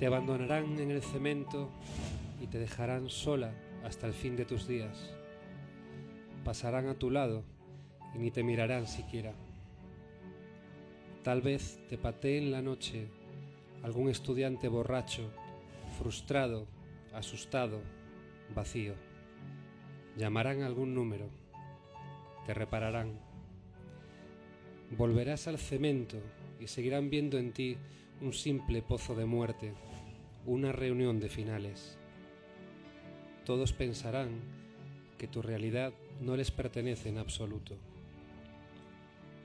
Te abandonarán en el cemento y te dejarán sola hasta el fin de tus días. Pasarán a tu lado y ni te mirarán siquiera. Tal vez te patee en la noche algún estudiante borracho, frustrado, asustado, vacío. Llamarán algún número, te repararán. Volverás al cemento y seguirán viendo en ti un simple pozo de muerte, una reunión de finales. Todos pensarán que tu realidad no les pertenece en absoluto.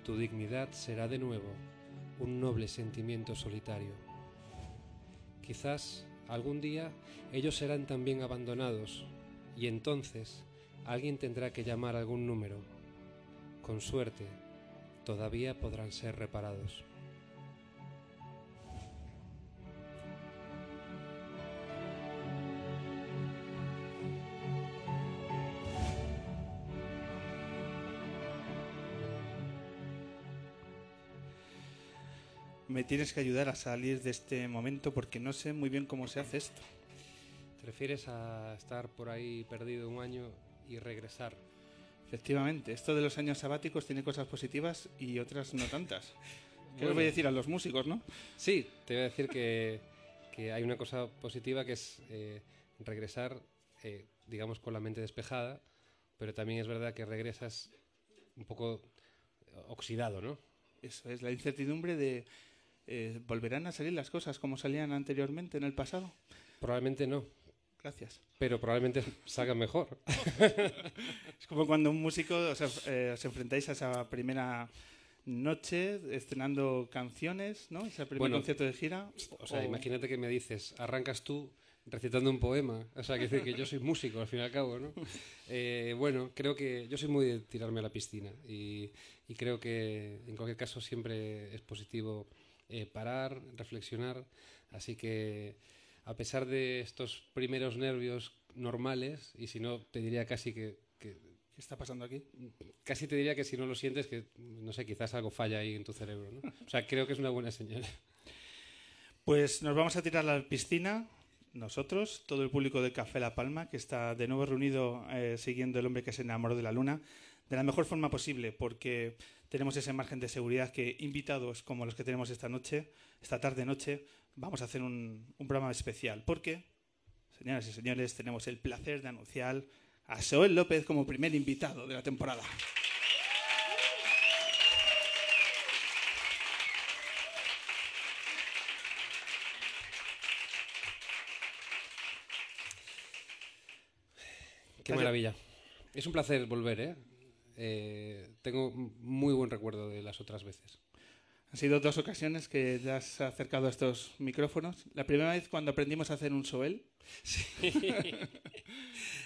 Tu dignidad será de nuevo un noble sentimiento solitario. Quizás algún día ellos serán también abandonados y entonces alguien tendrá que llamar algún número. Con suerte, todavía podrán ser reparados. Me tienes que ayudar a salir de este momento porque no sé muy bien cómo se hace esto. ¿Te refieres a estar por ahí perdido un año y regresar? Efectivamente, esto de los años sabáticos tiene cosas positivas y otras no tantas. ¿Qué les voy a decir a los músicos, no? Sí, te voy a decir que, que hay una cosa positiva que es eh, regresar, eh, digamos, con la mente despejada, pero también es verdad que regresas un poco oxidado, ¿no? Eso es la incertidumbre de eh, ¿volverán a salir las cosas como salían anteriormente en el pasado? Probablemente no, Gracias. pero probablemente salgan mejor. Es como cuando un músico os, eh, os enfrentáis a esa primera noche estrenando canciones, ¿no? Ese primer Bueno, concierto de gira. O sea, o- imagínate que me dices, arrancas tú recitando un poema. O sea, que decir que yo soy músico al fin y al cabo, ¿no? Eh, bueno, creo que yo soy muy de tirarme a la piscina y, y creo que en cualquier caso siempre es positivo eh, parar, reflexionar. Así que a pesar de estos primeros nervios normales, y si no, te diría casi que, que ¿Qué está pasando aquí? casi te diría que si no lo sientes, que no sé, quizás algo falla ahí en tu cerebro, ¿no? O sea, creo que es una buena señal. Pues nos vamos a tirar a la piscina, nosotros, todo el público de Café La Palma, que está de nuevo reunido eh, siguiendo El hombre que se enamoró de la luna, de la mejor forma posible, porque tenemos ese margen de seguridad que invitados como los que tenemos esta noche, esta tarde-noche, vamos a hacer un, un programa especial. Porque, señoras y señores, tenemos el placer de anunciar a Joel López como primer invitado de la temporada. Qué maravilla. Es un placer volver, ¿eh? Eh, tengo muy buen recuerdo de las otras veces. Han sido dos ocasiones que te has acercado a estos micrófonos. La primera vez cuando aprendimos a hacer un Soel.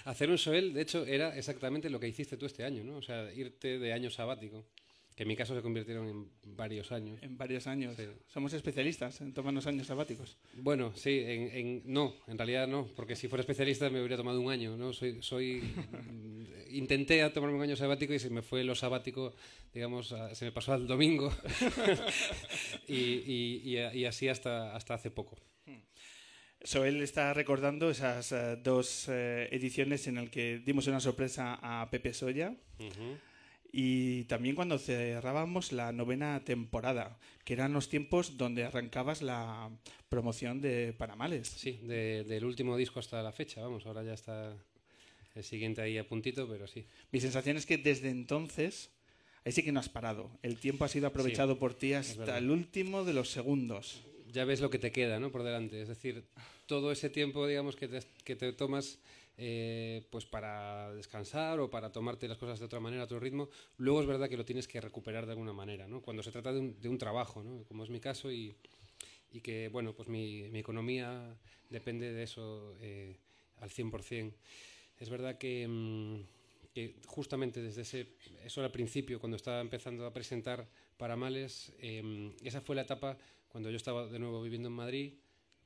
Hacer un Soel, de hecho, era exactamente lo que hiciste tú este año, ¿no? O sea, irte de año sabático, que en mi caso se convirtieron en varios años. en varios años. Sí. Somos especialistas en tomarnos años sabáticos. Bueno, sí, en, en- no, en realidad no, porque si fuera especialista me hubiera tomado un año, ¿no? Soy, soy intenté a tomarme un año sabático y se me fue lo sabático, digamos, a- se me pasó al domingo y, y- y y así hasta, hasta hace poco. Soel está recordando esas eh, dos eh, ediciones en las que dimos una sorpresa a Pepe Soya y también cuando cerrábamos la novena temporada, que eran los tiempos donde arrancabas la promoción de Panamales. Sí, de- del último disco hasta la fecha, vamos, ahora ya está el siguiente ahí a puntito, pero sí. Mi sensación es que desde entonces, ahí sí que no has parado. El tiempo ha sido aprovechado por ti hasta el último de los segundos. ya ves lo que te queda ¿no? por delante. Es decir, todo ese tiempo, digamos, que te, que te tomas eh, pues para descansar o para tomarte las cosas de otra manera, a otro ritmo, luego es verdad que lo tienes que recuperar de alguna manera, ¿no? Cuando se trata de un, de un trabajo, ¿no? Como es mi caso y, y que, bueno, pues mi, mi economía depende de eso eh, al 100%. Es verdad que, mm, que justamente desde ese, eso al principio, cuando estaba empezando a presentar Paramales, eh, esa fue la etapa cuando yo estaba de nuevo viviendo en Madrid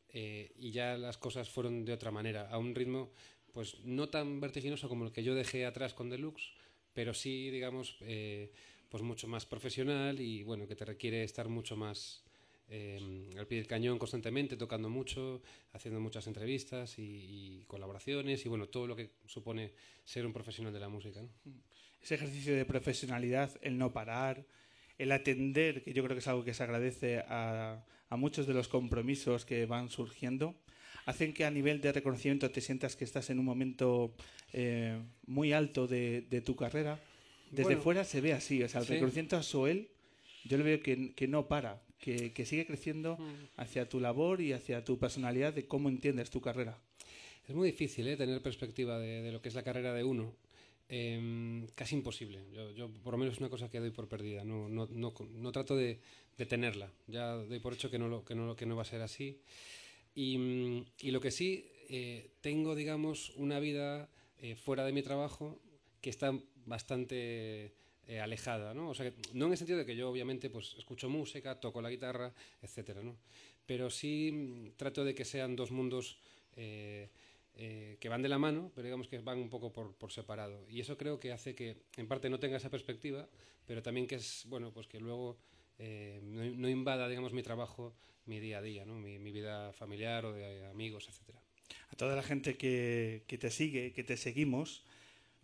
eh, y ya las cosas fueron de otra manera, a un ritmo pues no tan vertiginoso como el que yo dejé atrás con Deluxe, pero sí, digamos, eh, pues mucho más profesional y bueno, que te requiere estar mucho más eh, al pie del cañón constantemente, tocando mucho, haciendo muchas entrevistas y, y, colaboraciones y bueno, todo lo que supone ser un profesional de la música. ¿no? Ese ejercicio de profesionalidad, el no parar, el atender, que yo creo que es algo que se agradece a, a muchos de los compromisos que van surgiendo, hacen que a nivel de reconocimiento te sientas que estás en un momento eh, muy alto de, de, tu carrera. Desde Bueno, fuera se ve así, o sea, el sí. reconocimiento a Soel, yo le veo que, que no para, que, que sigue creciendo hacia tu labor y hacia tu personalidad de cómo entiendes tu carrera. Es muy difícil ¿eh? tener perspectiva de, de lo que es la carrera de uno. Em, casi imposible. Yo, yo, por lo menos, es una cosa que doy por perdida. No, no, no, no trato de, de tenerla. Ya doy por hecho que no, lo, que no, que no va a ser así. Y, mm, y lo que sí, eh, tengo, digamos, una vida eh, fuera de mi trabajo que está bastante eh, alejada, ¿no? O sea, no en el sentido de que yo, obviamente, pues escucho música, toco la guitarra, etcétera, ¿no? Pero sí mm, trato de que sean dos mundos eh, eh, que van de la mano, pero digamos que van un poco por, por separado. Y eso creo que hace que, en parte, no tenga esa perspectiva, pero también que es, bueno, pues que luego no, no invada, digamos, mi trabajo, mi día a día, ¿no? Mi, mi vida familiar o de amigos, etcétera. A toda la gente que, que te sigue, que te seguimos,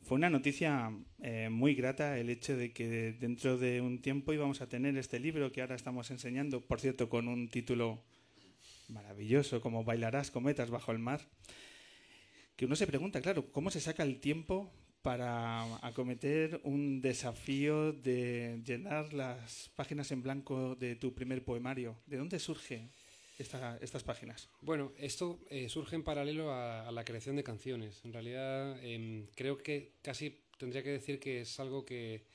fue una noticia eh, muy grata el hecho de que dentro de un tiempo íbamos a tener este libro que ahora estamos enseñando, por cierto, con un título maravilloso como Bailarás cometas bajo el mar, que uno se pregunta, claro, ¿cómo se saca el tiempo para acometer un desafío de llenar las páginas en blanco de tu primer poemario? ¿De dónde surge esta- estas páginas? Bueno, esto eh, surge en paralelo a, la creación de canciones. En realidad, em, creo que casi tendría que decir que es algo que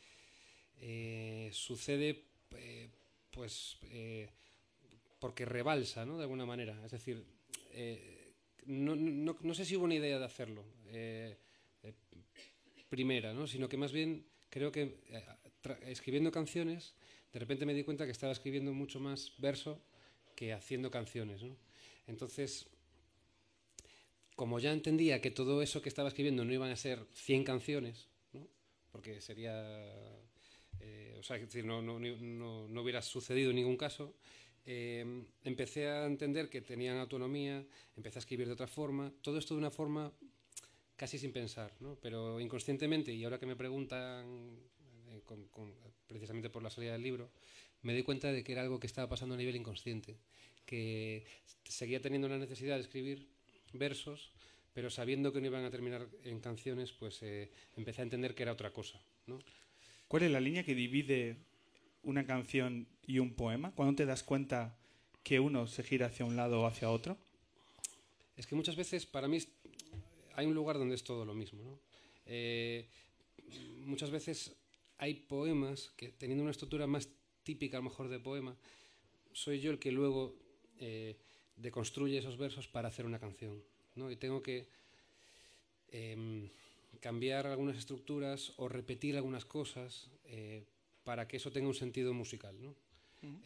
eh, sucede, eh, pues, eh, porque rebalsa, ¿no? De alguna manera. Es decir, eh, no, no- sé si hubo una idea de hacerlo primera, ¿no? Sino que más bien creo que escribiendo canciones, de repente me di cuenta que estaba escribiendo mucho más verso que haciendo canciones. Entonces, como ya entendía que todo eso que estaba escribiendo no iban a ser 100 canciones. Porque sería... eh, o sea, es decir, no, no, no, no hubiera sucedido en ningún caso, eh, empecé a entender que tenían autonomía, empecé a escribir de otra forma, todo esto de una forma casi sin pensar. Pero inconscientemente, y ahora que me preguntan, eh, precisamente por la salida del libro, me doy cuenta de que era algo que estaba pasando a nivel inconsciente, que seguía teniendo la necesidad de escribir versos, pero sabiendo que no iban a terminar en canciones, pues eh, empecé a entender que era otra cosa, ¿no? ¿Cuál es la línea que divide una canción y un poema? ¿Cuándo te das cuenta que uno se gira hacia un lado o hacia otro? Es que muchas veces para mí hay un lugar donde es todo lo mismo. ¿no? Eh, muchas veces hay poemas que teniendo una estructura más típica a lo mejor de poema, soy yo el que luego eh, deconstruye esos versos para hacer una canción. ¿no? Y tengo que em, cambiar algunas estructuras o repetir algunas cosas eh, para que eso tenga un sentido musical. ¿no?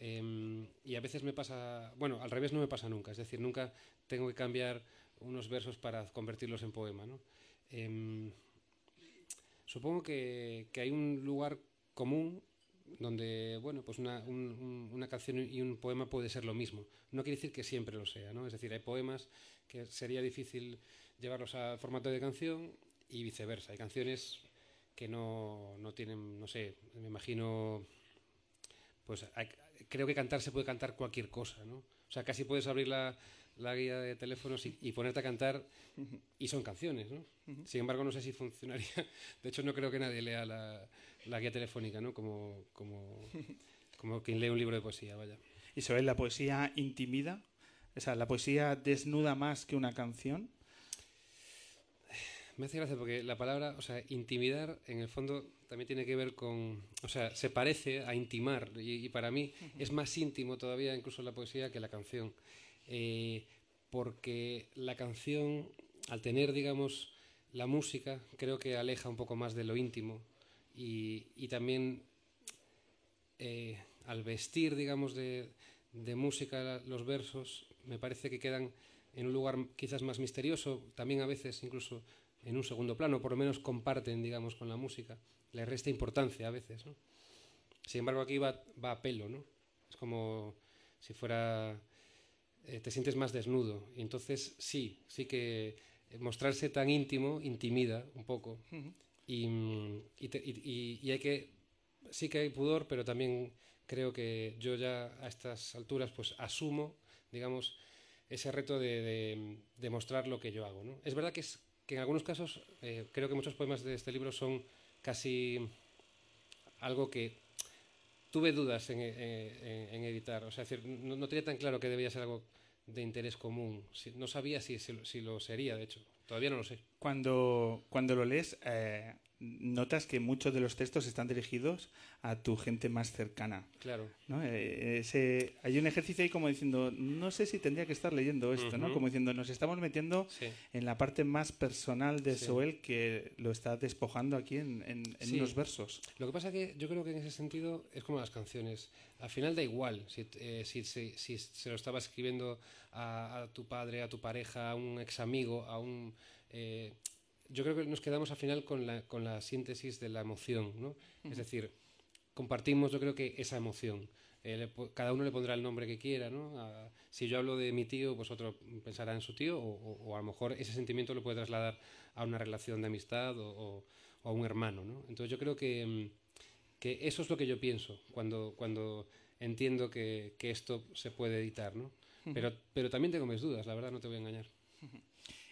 Em, y a veces me pasa, bueno, al revés no me pasa nunca, es decir, nunca tengo que cambiar unos versos para convertirlos en poema. ¿no? Em, supongo que, que hay un lugar común donde, bueno, pues una, un- un- una canción y un poema puede ser lo mismo. No quiere decir que siempre lo sea, ¿no? Es decir, hay poemas que sería difícil llevarlos al formato de canción y viceversa. Hay canciones que no, no tienen, no sé, me imagino, pues creo que cantar se puede cantar cualquier cosa, ¿no? O sea, casi puedes abrir la, la guía de teléfonos y, y ponerte a cantar y son canciones, ¿no? Sin embargo, no sé si funcionaría. De hecho, no creo que nadie lea la, la guía telefónica, ¿no? Como, como, como quien lee un libro de poesía, vaya. Isabel, ¿la poesía intimida? O sea, ¿la poesía desnuda más que una canción? Me hace gracia porque la palabra, o sea, intimidar, en el fondo también tiene que ver con, o sea, se parece a intimar y, y para mí es más íntimo todavía incluso la poesía que la canción, Eh, porque la canción, al tener, digamos, la música, creo que aleja un poco más de lo íntimo y, y también eh, al vestir, digamos, de, de música los versos, me parece que quedan en un lugar quizás más misterioso, también a veces incluso en un segundo plano, por lo menos comparten, digamos, con la música, le resta importancia a veces, ¿no? Sin embargo, aquí va, va a pelo, ¿no? Es como si fuera eh, te sientes más desnudo. Y entonces sí, sí que mostrarse tan íntimo intimida un poco. y, y, hay que, sí que hay pudor, pero también creo que yo ya a estas alturas pues asumo, digamos, ese reto de, de, mostrar lo que yo hago. ¿no? Es verdad que, es, que en algunos casos eh, creo que muchos poemas de este libro son casi algo que tuve dudas en, en, editar. O sea, decir, no, tenía tan claro que debía ser algo de interés común. No sabía si, si, lo sería, de hecho. Todavía no lo sé. Cuando, cuando lo lees, eh, notas que muchos de los textos están dirigidos a tu gente más cercana. Claro. ¿no? Eh, ese, hay un ejercicio ahí como diciendo, no sé si tendría que estar leyendo esto, ¿no? Como diciendo, nos estamos metiendo en la parte más personal de Soel que lo está despojando aquí en, en, unos versos. Lo que pasa que yo creo que en ese sentido es como las canciones. Al final da igual si, eh, si, si, si se lo estaba escribiendo a, a, tu padre, a tu pareja, a un ex amigo, a un... Eh, yo creo que nos quedamos al final con la, con la síntesis de la emoción, ¿no? Es decir, compartimos yo creo que esa emoción. Eh, cada uno le pondrá el nombre que quiera, ¿no? si yo hablo de mi tío, pues otro pensará en su tío, o, a lo mejor ese sentimiento lo puede trasladar a una relación de amistad o, a un hermano, ¿no? Entonces yo creo que, mm, que, eso es lo que yo pienso cuando, cuando entiendo que, que esto se puede editar, ¿no? Pero, pero también tengo mis dudas, la verdad, no te voy a engañar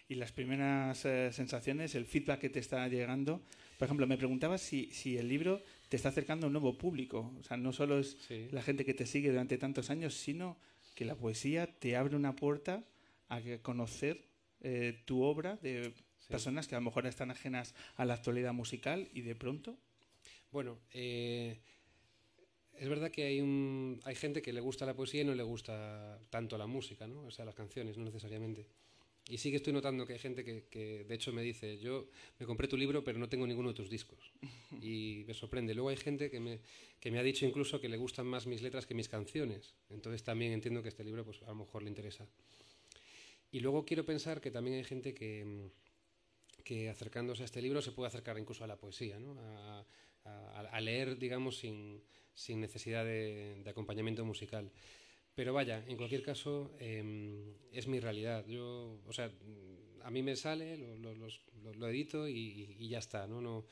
y las primeras eh, sensaciones, el feedback que te está llegando. Por ejemplo, me preguntaba si, si el libro te está acercando a un nuevo público. O sea, no solo es la gente que te sigue durante tantos años, sino que la poesía te abre una puerta a conocer eh, tu obra de personas que a lo mejor están ajenas a la actualidad musical y de pronto. Bueno, eh, es verdad que hay, un, hay gente que le gusta la poesía y no le gusta tanto la música, ¿no? O sea, las canciones, no necesariamente. Y sí que estoy notando que hay gente que, de hecho me dice, yo me compré tu libro pero no tengo ninguno de tus discos. Y me sorprende. Luego hay gente que me, que me ha dicho incluso que le gustan más mis letras que mis canciones. Entonces también entiendo que este libro pues a lo mejor le interesa. Y luego quiero pensar que también hay gente que, que acercándose a este libro se puede acercar incluso a la poesía, ¿no? a, a, leer, digamos, sin, sin necesidad de, de acompañamiento musical. Pero vaya, en cualquier caso, em, es mi realidad. Yo, o sea, a mí me sale, lo, edito y, ya está. ¿no? No,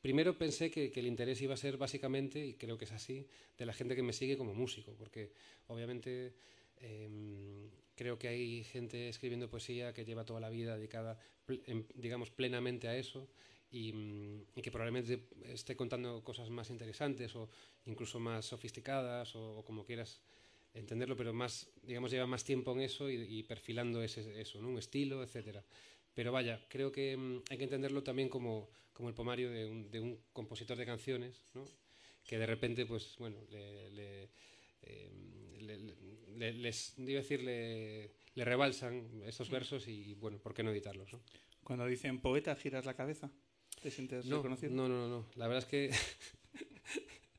primero pensé que, el interés iba a ser básicamente, y creo que es así, de la gente que me sigue como músico, porque obviamente em, creo que hay gente escribiendo poesía que lleva toda la vida dedicada, em, digamos, plenamente a eso. Y, que probablemente esté contando cosas más interesantes o incluso más sofisticadas o como quieras entenderlo, pero más, digamos, lleva más tiempo en eso y, perfilando ese, eso, ¿no? un estilo, etcétera. Pero vaya, creo que mm, hay que entenderlo también como, como el pomario de un, de un, compositor de canciones, ¿no? que de repente, pues, bueno, le, le, eh, les, decir, le, rebalsan esos versos y, bueno, ¿por qué no editarlos? ¿no? Cuando dicen poeta, giras la cabeza. ¿Te sientes no, reconocido? No, no, no. La verdad es que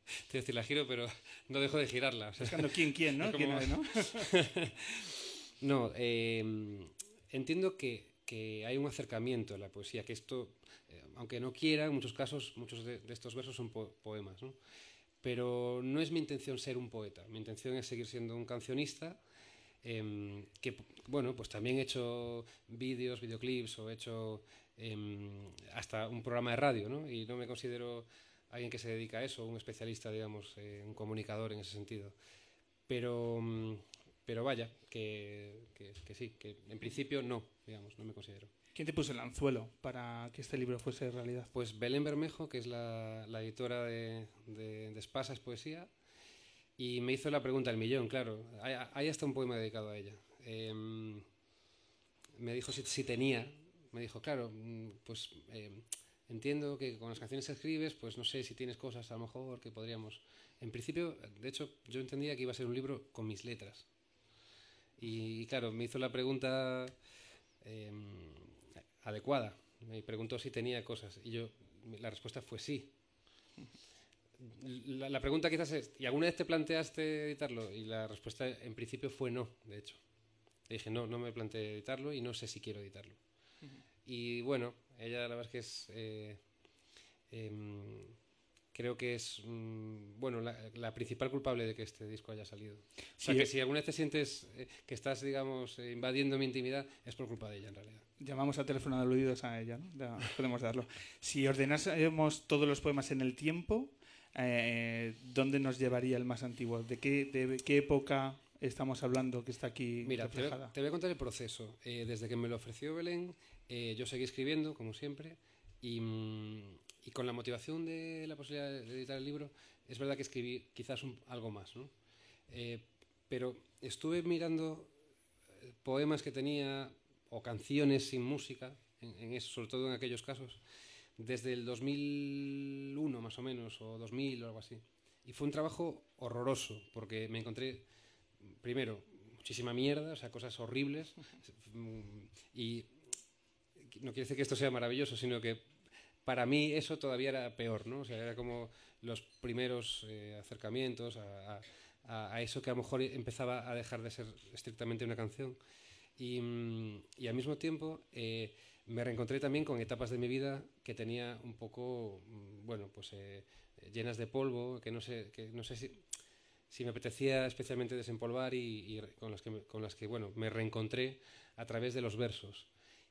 te decir, la giro, pero no dejo de girarla. O quién, quién, ¿no? no, em, entiendo que, que, hay un acercamiento en la poesía, que esto, eh, aunque no quiera, en muchos casos, muchos de, estos versos son poemas, ¿no? Pero no es mi intención ser un poeta, mi intención es seguir siendo un cancionista. Em, que bueno pues también he hecho vídeos videoclips o he hecho em, hasta un programa de radio ¿no? y no me considero alguien que se dedica a eso, un especialista, digamos, eh, un comunicador en ese sentido. Pero, mm, pero vaya, que, que, sí, que en principio no, digamos, no me considero. ¿Quién te puso el anzuelo para que este libro fuese realidad? Pues Belén Bermejo, que es la, la editora de, de, de, Espasas Poesía, y me hizo la pregunta del millón, claro. Hay, hay hasta un poema dedicado a ella. Em, me dijo si, si, tenía, me dijo, claro, mm, pues... Eh, entiendo que con las canciones que escribes, pues no sé si tienes cosas a lo mejor que podríamos... En principio, de hecho, yo entendía que iba a ser un libro con mis letras. Y, claro, me hizo la pregunta em, adecuada. Me preguntó si tenía cosas. Y yo, la respuesta fue sí. La, la, pregunta quizás es, ¿y alguna vez te planteaste editarlo? Y la respuesta en principio fue no, de hecho. Le dije, no, no me planteé editarlo y no sé si quiero editarlo. Y bueno, ella la verdad es que es... Eh, em, creo que es mm, bueno la, principal culpable de que este disco haya salido. O sea, que si alguna vez te sientes eh, que estás, digamos, eh, invadiendo mi intimidad, es por culpa de ella, en realidad. Llamamos a teléfono aludidos a ella, ¿no? Ya podemos darlo. Si ordenásemos todos los poemas en el tiempo, eh, ¿dónde nos llevaría el más antiguo? ¿De qué, de qué época estamos hablando que está aquí Mira, te, te, voy a contar el proceso. desde que me lo ofreció Belén, yo seguí escribiendo, como siempre, y... Mm, y con la motivación de la posibilidad de editar el libro, es verdad que escribí quizás algo más, ¿no? Eh, pero estuve mirando eh, poemas que tenía o canciones sin música, en, eso, sobre todo en aquellos casos, desde el 2001 más o menos, o 2000 o algo así. Y fue un trabajo horroroso, porque me encontré, primero, muchísima mierda, o sea, cosas horribles, y no quiere decir que esto sea maravilloso, sino que para mí eso todavía era peor, ¿no? O sea, era como los primeros eh, acercamientos a, eso que a lo mejor empezaba a dejar de ser estrictamente una canción. Y, mm, al mismo tiempo eh, me reencontré también con etapas de mi vida que tenía un poco, mm, bueno, pues eh, llenas de polvo, que no sé, que no sé si, si me apetecía especialmente desempolvar y, con, las que, con las que, bueno, me reencontré a través de los versos.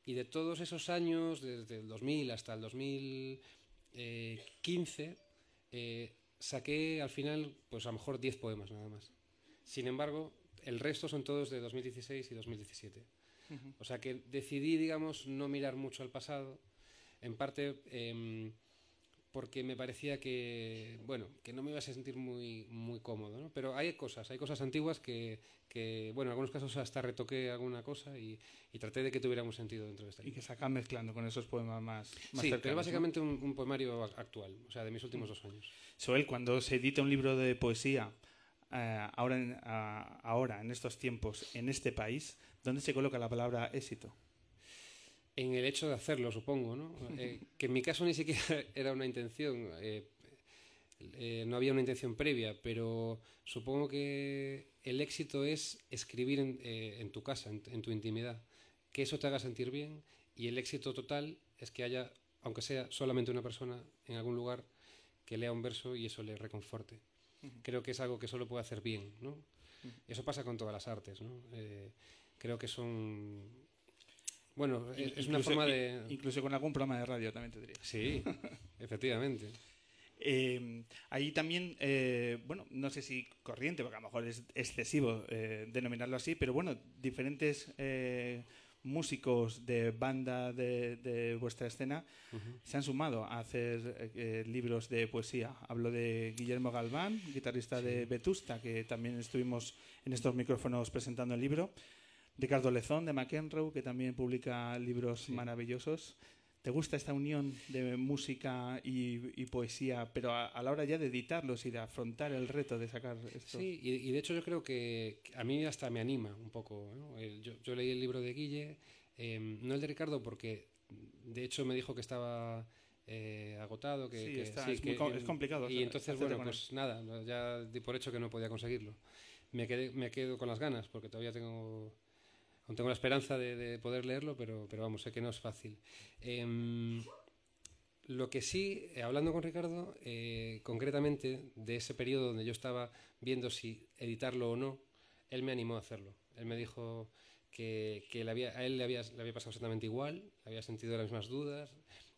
Y de todos esos años, desde el 2000 hasta el 2015, eh, saqué al final, pues a lo mejor 10 poemas nada más. Sin embargo, el resto son todos de 2016 y 2017. O sea que decidí, digamos, no mirar mucho al pasado, en parte em, porque me parecía que, bueno, que no me iba a sentir muy, muy cómodo, ¿no? Pero hay cosas, hay cosas antiguas que, que, bueno, en algunos casos hasta retoqué alguna cosa y, y traté de que tuviera un sentido dentro de esta Y que se acaban mezclando con esos poemas más, más Sí, pero básicamente un, poemario actual, o sea, de mis últimos dos años. Soel, cuando se edita un libro de poesía, eh, ahora, en, ahora, en estos tiempos, en este país, ¿dónde se coloca la palabra éxito? En el hecho de hacerlo, supongo, ¿no? Eh, que en mi caso ni siquiera era una intención, eh, eh, no había una intención previa, pero supongo que el éxito es escribir en, tu casa, en, tu intimidad, que eso te haga sentir bien y el éxito total es que haya, aunque sea solamente una persona en algún lugar, que lea un verso y eso le reconforte. Creo que es algo que solo puede hacer bien, ¿no? Eso pasa con todas las artes, ¿no? creo que son bueno, es una forma de... Incluso con algún programa de radio, también te diría. Sí, efectivamente. Eh, ahí también, eh, bueno, no sé si corriente, porque a lo mejor es excesivo eh, denominarlo así, pero bueno, diferentes músicos de banda de, vuestra escena se han sumado a hacer libros de poesía. Hablo de Guillermo Galván, guitarrista de Vetusta, que también estuvimos en estos micrófonos presentando el libro. Ricardo Lezón de McEnroe, que también publica libros maravillosos. ¿Te gusta esta unión de música y, poesía, pero a, la hora ya de editarlos y de afrontar el reto de sacar esto? Sí, y, de hecho yo creo que a mí hasta me anima un poco. yo, leí el libro de Guille, em, no el de Ricardo, porque de hecho me dijo que estaba eh, agotado, que, sí, es, complicado. Y entonces, bueno, pues nada, ya di por hecho que no podía conseguirlo. Me, quedé, me quedo con las ganas, porque todavía tengo Aún tengo la esperanza de, poder leerlo, pero, pero vamos, sé que no es fácil. Em, lo que sí, eh, hablando con Ricardo, eh, concretamente de ese periodo donde yo estaba viendo si editarlo o no, él me animó a hacerlo. Él me dijo que, que a él le había, le había pasado exactamente igual, había sentido las mismas dudas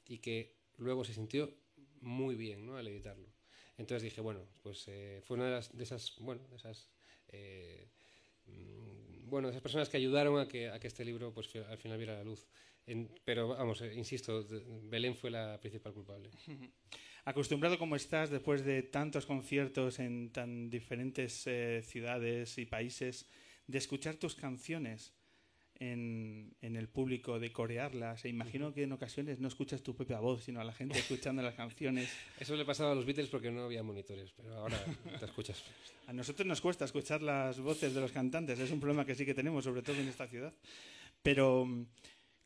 y que luego se sintió muy bien ¿no? al editarlo. Entonces dije, bueno, pues eh, fue una de, las, de esas, bueno, de esas bueno, esas personas que ayudaron a que, a que este libro pues, al final viera la luz. pero vamos, eh, insisto, Belén fue la principal culpable. Acostumbrado como estás después de tantos conciertos en tan diferentes eh, ciudades y países, de escuchar tus canciones, en, el público, de corearlas. E imagino que en ocasiones no escuchas tu propia voz, sino a la gente escuchando las canciones. Eso le pasaba a los Beatles porque no había monitores, pero ahora te escuchas. A nosotros nos cuesta escuchar las voces de los cantantes, es un problema que sí que tenemos, sobre todo en esta ciudad. Pero,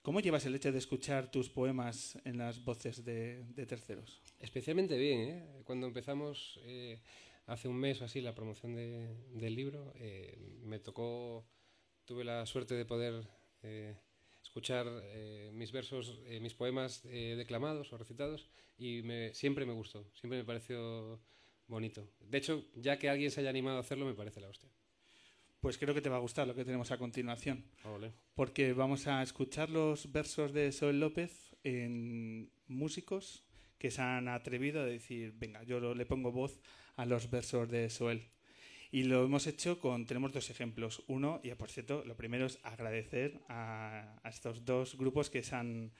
¿cómo llevas el hecho de escuchar tus poemas en las voces de, terceros? Especialmente bien, ¿eh? Cuando empezamos eh, hace un mes o así la promoción del libro, eh, me tocó tuve la suerte de poder eh, escuchar eh, mis versos, eh, mis poemas declamados o recitados y me, siempre me gustó, siempre me pareció bonito. De hecho, ya que alguien se haya animado a hacerlo, me parece la hostia. Pues creo que te va a gustar lo que tenemos a continuación. Porque vamos a escuchar los versos de Soel López en músicos que se han atrevido a decir, venga, yo le pongo voz a los versos de Soel. Y lo hemos hecho con, tenemos dos ejemplos. Uno, y por cierto, lo primero es agradecer a, a estos dos grupos que se han,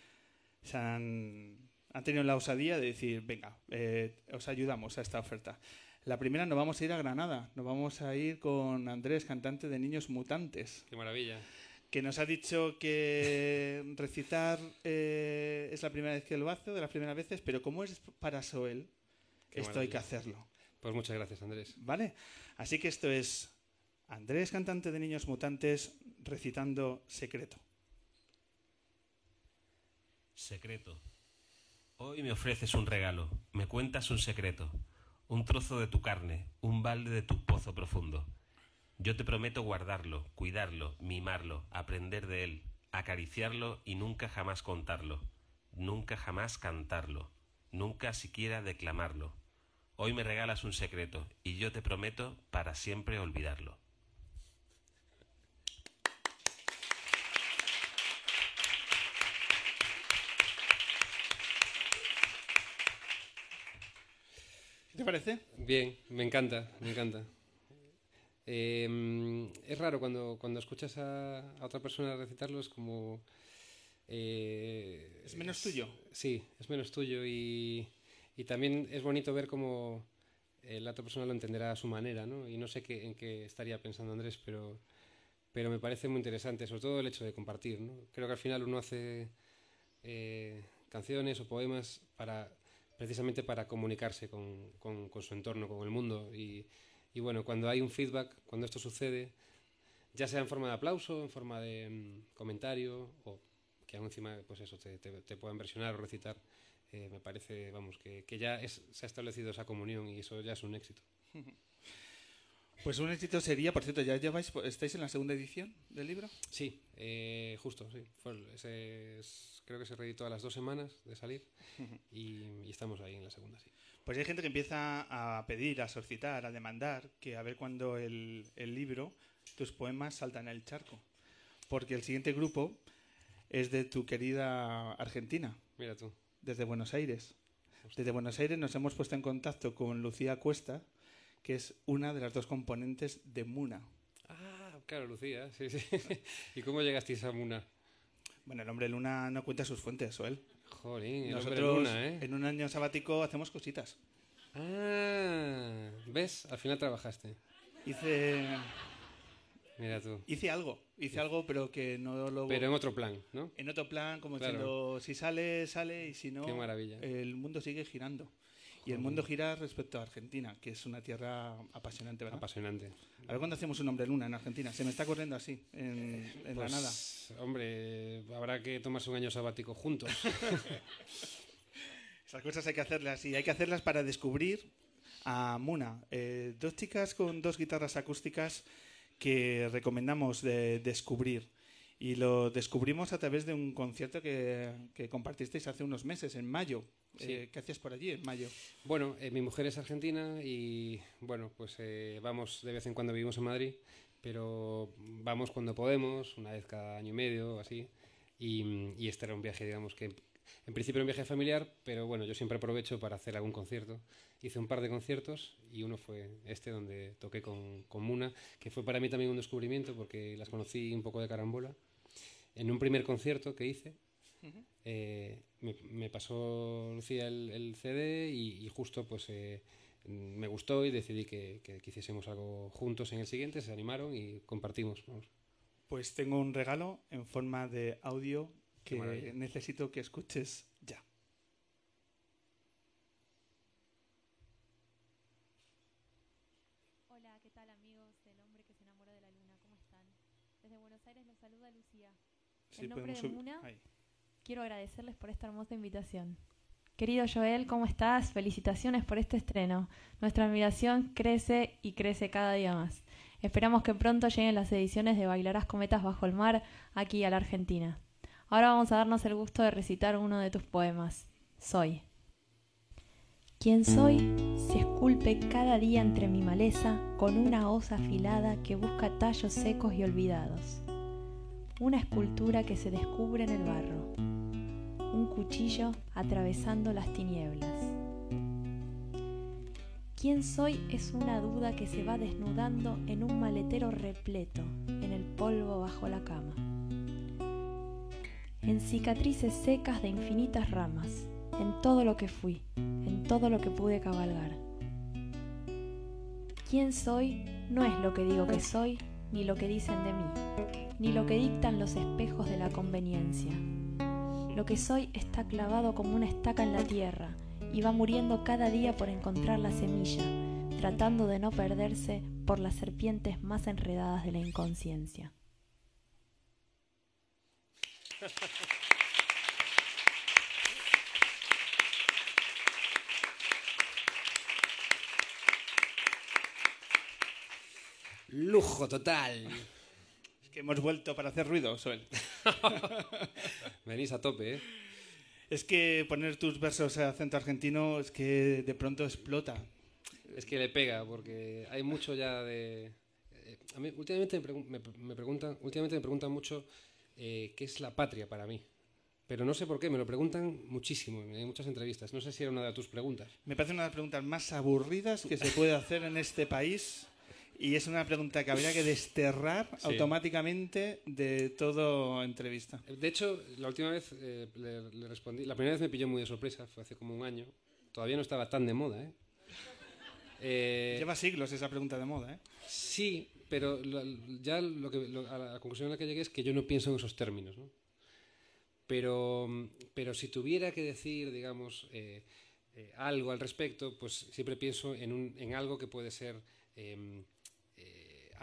se han, han tenido la osadía de decir, venga, eh, os ayudamos a esta oferta. La primera nos vamos a ir a Granada, nos vamos a ir con Andrés, cantante de Niños Mutantes, Qué maravilla. que nos ha dicho que recitar eh, es la primera vez que lo hace, de las primeras veces, pero como es para Soel, Qué esto hay que hacerlo. Pues muchas gracias, Andrés. ¿Vale? Así que esto es Andrés, cantante de Niños Mutantes, recitando Secreto. Secreto. Hoy me ofreces un regalo, me cuentas un secreto, un trozo de tu carne, un balde de tu pozo profundo. Yo te prometo guardarlo, cuidarlo, mimarlo, aprender de él, acariciarlo y nunca jamás contarlo, nunca jamás cantarlo, nunca siquiera declamarlo. Hoy me regalas un secreto y yo te prometo para siempre olvidarlo. ¿Qué te parece? Bien, me encanta, me encanta. Eh, es raro cuando, cuando escuchas a, a otra persona recitarlo, es como... eh, ¿Es menos tuyo? Sí, es menos tuyo y, y también es bonito ver cómo la otra persona lo entenderá a su manera, ¿no? Y no sé qué, en qué estaría pensando Andrés, pero, pero me parece muy interesante, sobre todo el hecho de compartir, ¿no? Creo que al final uno hace eh, canciones o poemas para precisamente para comunicarse con, con- con su entorno, con el mundo. Y, y bueno, cuando hay un feedback, cuando esto sucede, ya sea en forma de aplauso, en forma de mm, comentario, o que aún encima pues eso, te, te, te puedan versionar o recitar, eh, me parece, vamos, que, que ya es, se ha establecido esa comunión y eso ya es un éxito. Pues un éxito sería, por cierto, ¿ya lleváis, estáis en la segunda edición del libro? Sí, eh, justo, sí. Fue ese es- creo que se reeditó a las dos semanas de salir y, y estamos ahí en la segunda, sí. Pues hay gente que empieza a pedir, a solicitar, a demandar que a ver cuándo el, el libro, tus poemas saltan al charco. Porque el siguiente grupo es de tu querida Argentina, Mira tú. Desde Buenos Aires. Desde Buenos Aires nos hemos puesto en contacto con Lucía Cuesta, que es una de las dos componentes de Muna. Ah, claro, Lucía, sí, sí. ¿Y cómo llegasteis a Muna? Bueno, el hombre Luna no cuenta sus fuentes, Joel. Jolín, el Nosotros hombre luna, ¿eh? en un año sabático hacemos cositas. Ah, ¿ves? Al final trabajaste. Hice, Mira tú. hice algo, hice algo, pero que no lo... Pero en otro plan, ¿no? en otro plan, como Claro. diciendo, si sale, sale, y si no, Qué maravilla. el mundo sigue girando. Y el mundo gira respecto a Argentina, que es una tierra apasionante, ¿verdad? Apasionante. a ver cuándo hacemos un hombre luna en Argentina. Se me está corriendo así, en, en la Pues, nada. Hombre, habrá que tomarse un año sabático juntos. Esas cosas hay que hacerlas y hay que hacerlas para descubrir a Muna. Eh, dos chicas con dos guitarras acústicas que recomendamos de descubrir. Y lo descubrimos a través de un concierto que, que compartisteis hace unos meses, en mayo. Sí. Eh, ¿Qué hacías por allí en mayo? Bueno, eh, mi mujer es argentina y bueno, pues eh, vamos de vez en cuando vivimos en Madrid, pero vamos cuando podemos, una vez cada año y medio o así. Y, y este era un viaje, digamos que en principio era un viaje familiar, pero bueno, yo siempre aprovecho para hacer algún concierto. Hice un par de conciertos y uno fue este donde toqué con, con Muna, que fue para mí también un descubrimiento porque las conocí un poco de carambola. En un primer concierto que hice, eh, me, me pasó Lucía el, el CD y, y justo pues eh, me gustó y decidí que, que- que hiciésemos algo juntos en el siguiente, se animaron y compartimos. vamos. Pues tengo un regalo en forma de audio que necesito que escuches ya. Hola, ¿qué tal amigos del hombre que se enamora de la luna? ¿Cómo están? Desde Buenos Aires los saluda Lucía. Sí, En nombre de Muna. ahí. Quiero agradecerles por esta hermosa invitación. Querido Joel, ¿cómo estás? Felicitaciones por este estreno. Nuestra admiración crece y crece cada día más. Esperamos que pronto lleguen las ediciones de Bailarás Cometas Bajo el Mar aquí a la Argentina. Ahora vamos a darnos el gusto de recitar uno de tus poemas. Soy. Quien soy se esculpe cada día entre mi maleza con una hoz afilada que busca tallos secos y olvidados. Una escultura que se descubre en el barro. Un cuchillo atravesando las tinieblas. Quién soy es una duda que se va desnudando en un maletero repleto, en el polvo bajo la cama. En cicatrices secas de infinitas ramas, en todo lo que fui, en todo lo que pude cabalgar. Quién soy no es lo que digo que soy, ni lo que dicen de mí, ni lo que dictan los espejos de la conveniencia. Lo que soy está clavado como una estaca en la tierra y va muriendo cada día por encontrar la semilla, tratando de no perderse por las serpientes más enredadas de la inconsciencia. Lujo total. Que hemos vuelto para hacer ruido, Soel. Venís a tope, ¿eh? Es que poner tus versos a acento argentino es que de pronto explota. Es que le pega, porque hay mucho ya de... eh, A mí últimamente me, pregun- me- me preguntan, últimamente me preguntan mucho eh, qué es la patria para mí. Pero no sé por qué, me lo preguntan muchísimo en muchas entrevistas. No sé si era una de tus preguntas. Me parece una de las preguntas más aburridas que se puede hacer en este país y es una pregunta que habría que desterrar Sí. automáticamente de toda entrevista. De hecho, la última vez eh, le, le respondí, la primera vez me pilló muy de sorpresa, fue hace como un año. Todavía no estaba tan de moda, ¿eh? Eh, Lleva siglos esa pregunta de moda, ¿eh? Sí, pero lo- ya lo que, lo- a la conclusión a la que llegué es que yo no pienso en esos términos. ¿no? Pero, pero si tuviera que decir, digamos, eh, algo al respecto, pues siempre pienso en, un, en algo que puede ser em,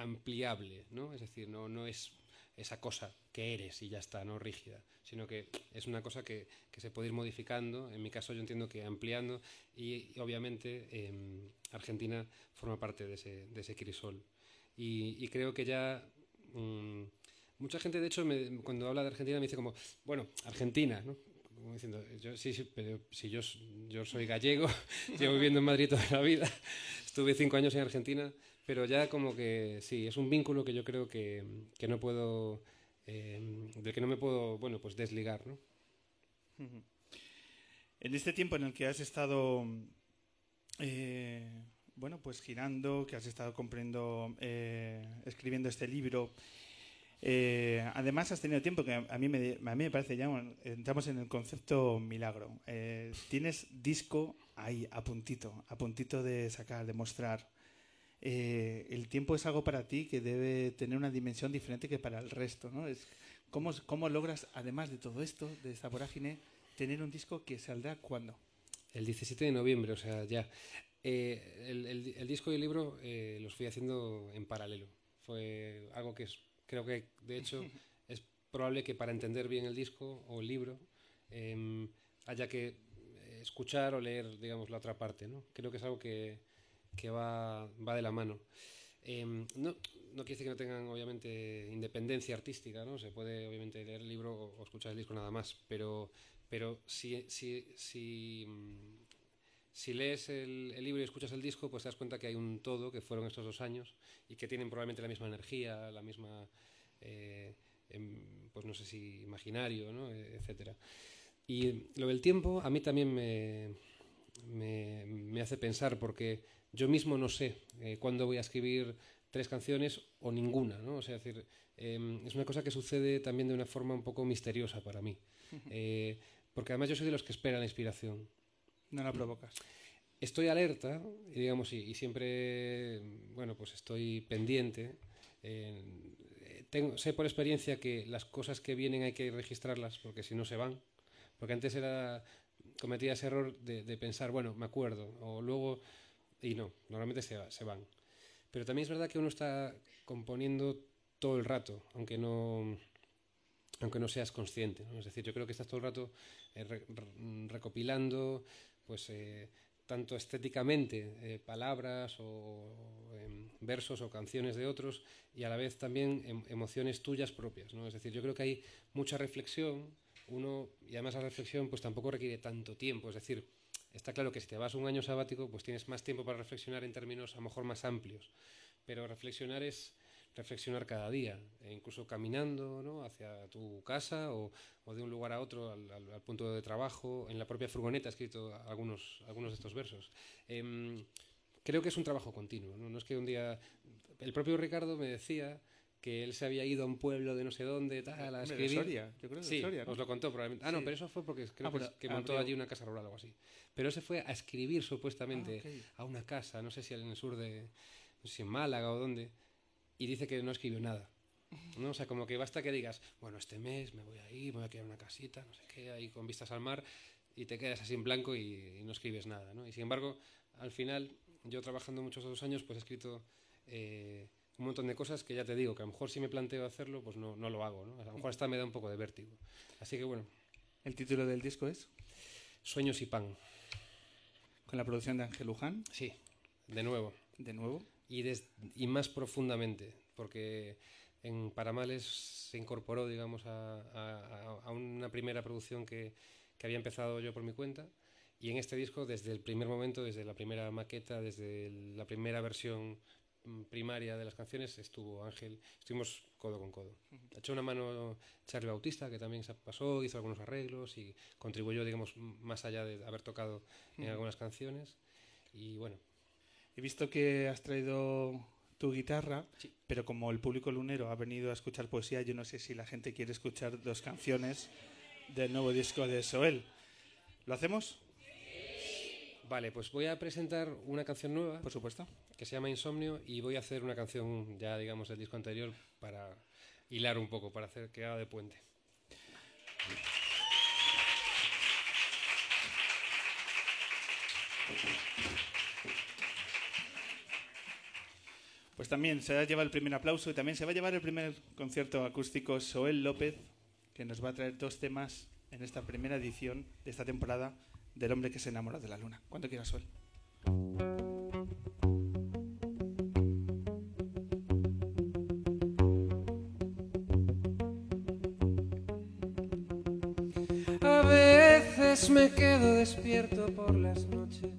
ampliable, ¿no? Es decir, no, no es esa cosa que eres y ya está, no rígida, sino que es una cosa que, que se puede ir modificando. En mi caso yo entiendo que ampliando y, y obviamente em, Argentina forma parte de ese, de ese crisol. Y, y creo que ya... mm, mucha gente, de hecho, me- cuando habla de Argentina me dice como, bueno, Argentina, ¿no? Como diciendo, yo, sí, sí, pero si yo, yo soy gallego, llevo viviendo en Madrid toda la vida, estuve cinco años en Argentina, pero ya como que sí, es un vínculo que yo creo que, que no puedo, eh, del que no me puedo, bueno, pues desligar, ¿no? En este tiempo en el que has estado, eh, bueno, pues girando, que has estado comprando, eh, escribiendo este libro, eh, además has tenido tiempo que a mí me, a mí me parece ya, entramos en el concepto milagro. Eh, tienes disco ahí, a puntito, a puntito de sacar, de mostrar. Eh, el tiempo es algo para ti que debe tener una dimensión diferente que para el resto, ¿no? Es, ¿cómo, ¿Cómo logras, además de todo esto, de esta vorágine, tener un disco que saldrá cuándo? El 17 de noviembre, o sea, ya. Eh, el, el- el disco y el libro eh, los fui haciendo en paralelo. Fue algo que es, creo que, de hecho, es probable que para entender bien el disco o el libro em, haya que eh, escuchar o leer, digamos, la otra parte, ¿no? Creo que es algo que, que va, va de la mano. Em, no, no quiere decir que no tengan, obviamente, independencia artística, ¿no? Se puede, obviamente, leer el libro o, escuchar el disco nada más, pero, pero si, si, si, mm, si lees el, el libro y escuchas el disco, pues te das cuenta que hay un todo, que fueron estos dos años, y que tienen probablemente la misma energía, la misma, eh, em, pues no sé si imaginario, ¿no? E- etcétera. Y lo del tiempo a mí también me, me, me hace pensar, porque yo mismo no sé eh, cuándo voy a escribir tres canciones o ninguna, ¿no? O sea, es decir, em, es una cosa que sucede también de una forma un poco misteriosa para mí. Eh, porque además yo soy de los que esperan la inspiración. No la provocas. Estoy alerta, y digamos, y, y siempre, bueno, pues estoy pendiente. eh, tengo, sé por experiencia que las cosas que vienen hay que registrarlas porque si no se van. Porque antes era cometía ese error de, de pensar, bueno, me acuerdo, o luego, y no, normalmente se, se van. Pero también es verdad que uno está componiendo todo el rato, aunque no, aunque no seas consciente. ¿no? Es decir, yo creo que estás todo el rato eh, re- re- recopilando, pues, eh, tanto estéticamente, eh, palabras o em, versos o canciones de otros y a la vez también em- emociones tuyas propias, ¿no? Es decir, yo creo que hay mucha reflexión, uno, y además la reflexión pues tampoco requiere tanto tiempo, es decir, está claro que si te vas un año sabático pues tienes más tiempo para reflexionar en términos a lo mejor más amplios, pero reflexionar es reflexionar cada día, e incluso caminando ¿no? hacia tu casa o, o de un lugar a otro, al, punto de trabajo, en la propia furgoneta he escrito algunos, algunos de estos versos. Em, creo que es un trabajo continuo. No es que un día... El propio Ricardo me decía que él se había ido a un pueblo de no sé dónde, tal, a Hombre, de escribir. Soria, yo creo de Sí, Soria, ¿no? os lo contó probablemente. Ah, no, Sí. pero eso fue porque creo Ah, que, montó abrió- allí una casa rural o algo así. Pero ese fue a escribir supuestamente Ah, a una casa, no sé si en el sur de, no sé si en Málaga o dónde, y dice que no escribió nada. ¿no? O sea, como que basta que digas, bueno, este mes me voy a ir, me voy a quedar una casita, no sé qué, ahí con vistas al mar, y te quedas así en blanco y, y no escribes nada, ¿no? Y sin embargo, al final, yo trabajando muchos otros años, pues he escrito eh, un montón de cosas que ya te digo, que a lo mejor si me planteo hacerlo, pues no, no lo hago, ¿no? A lo mejor hasta me da un poco de vértigo. Así que bueno, El título del disco es sueños y pan, con la producción de Ángel Luján, sí, de nuevo. de nuevo. y, des- y más profundamente, porque en Paramales se incorporó, digamos, a, a- a una primera producción que, que había empezado yo por mi cuenta, y en este disco, desde el primer momento, desde la primera maqueta, desde la primera versión primaria de las canciones, estuvo Ángel, estuvimos codo con codo. Echó una mano Charlie Bautista, que también se pasó, hizo algunos arreglos y contribuyó, digamos, más allá de haber tocado en algunas canciones, y bueno, He visto que has traído tu guitarra, Sí. pero como el público lunero ha venido a escuchar poesía, yo no sé si la gente quiere escuchar dos canciones del nuevo disco de Soel. ¿Lo hacemos? Vale, pues voy a presentar una canción nueva Por supuesto. Que se llama Insomnio y voy a hacer una canción ya, digamos, del disco anterior para hilar un poco, para hacer que haga de puente. Pues también se va a llevar el primer aplauso y también se va a llevar el primer concierto acústico Soel López, que nos va a traer dos temas en esta primera edición de esta temporada del hombre que se enamora de la luna. Cuando quieras, Soel. Me quedo despierto por las noches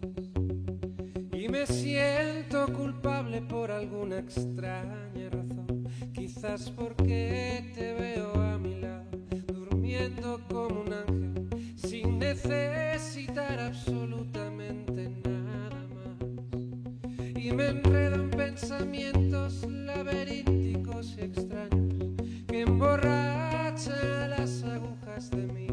y me siento culpable por alguna extraña razón. Quizás porque te veo a mi lado, durmiendo como un ángel, sin necesitar absolutamente nada más. Y me enredan pensamientos laberínticos y extraños que emborrachan las agujas de mi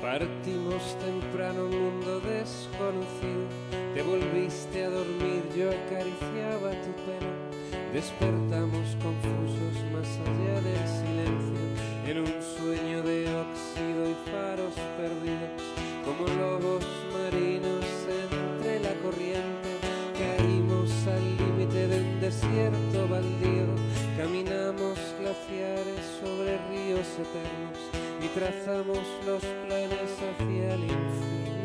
Partimos temprano, mundo desconocido. Te volviste a dormir, yo acariciaba tu pelo. Despertamos confusos más allá del silencio, en un sueño de óxido y faros perdidos, como lobos marinos entre la corriente. Caímos al límite de un desierto baldío, caminamos glaciares sobre ríos eternos y trazamos los planes hacia el infinito.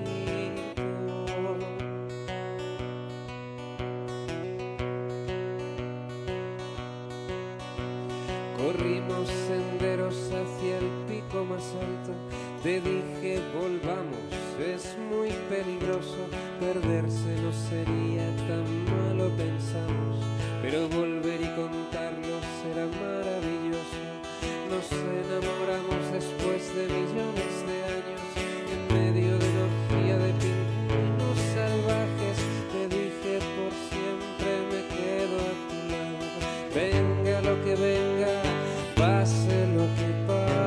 Pase lo que pase.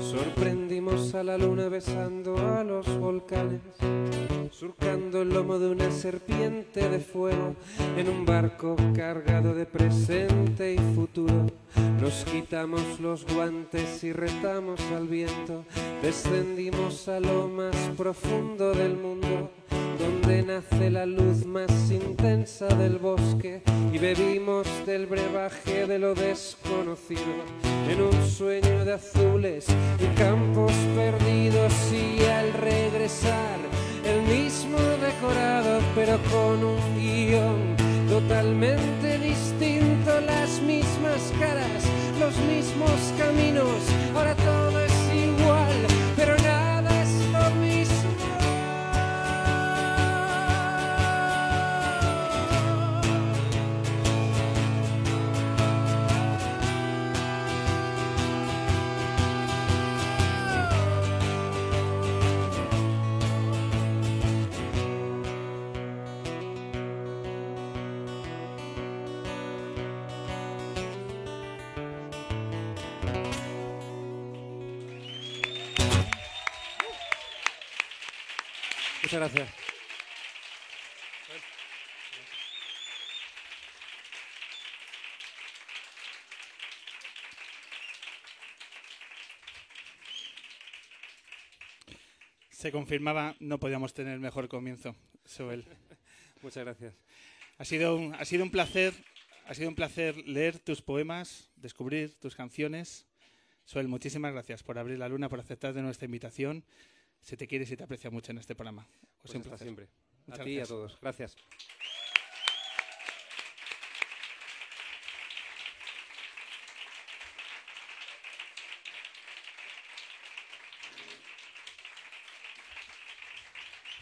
Sorprendimos a la luna besando serpiente de fuego en un barco cargado de presente y futuro. Nos quitamos los guantes y retamos al viento, descendimos a lo más profundo del mundo, donde nace la luz más intensa del bosque y bebimos del brebaje de lo desconocido en un sueño de azules y campos perdidos y al regresar el mismo decorado pero con un guion totalmente distinto, las mismas caras, los mismos caminos, ahora todo es Muchas gracias. Se confirmaba, no podíamos tener mejor comienzo, Soel. Muchas gracias. Ha sido, un, ha sido un placer, ha sido un placer leer tus poemas, descubrir tus canciones. Soel, muchísimas gracias por abrir la luna, por aceptar de nuestra invitación. Se te quiere y se te aprecia mucho en este programa. Pues un hasta siempre. Muchas a ti y a todos. Gracias.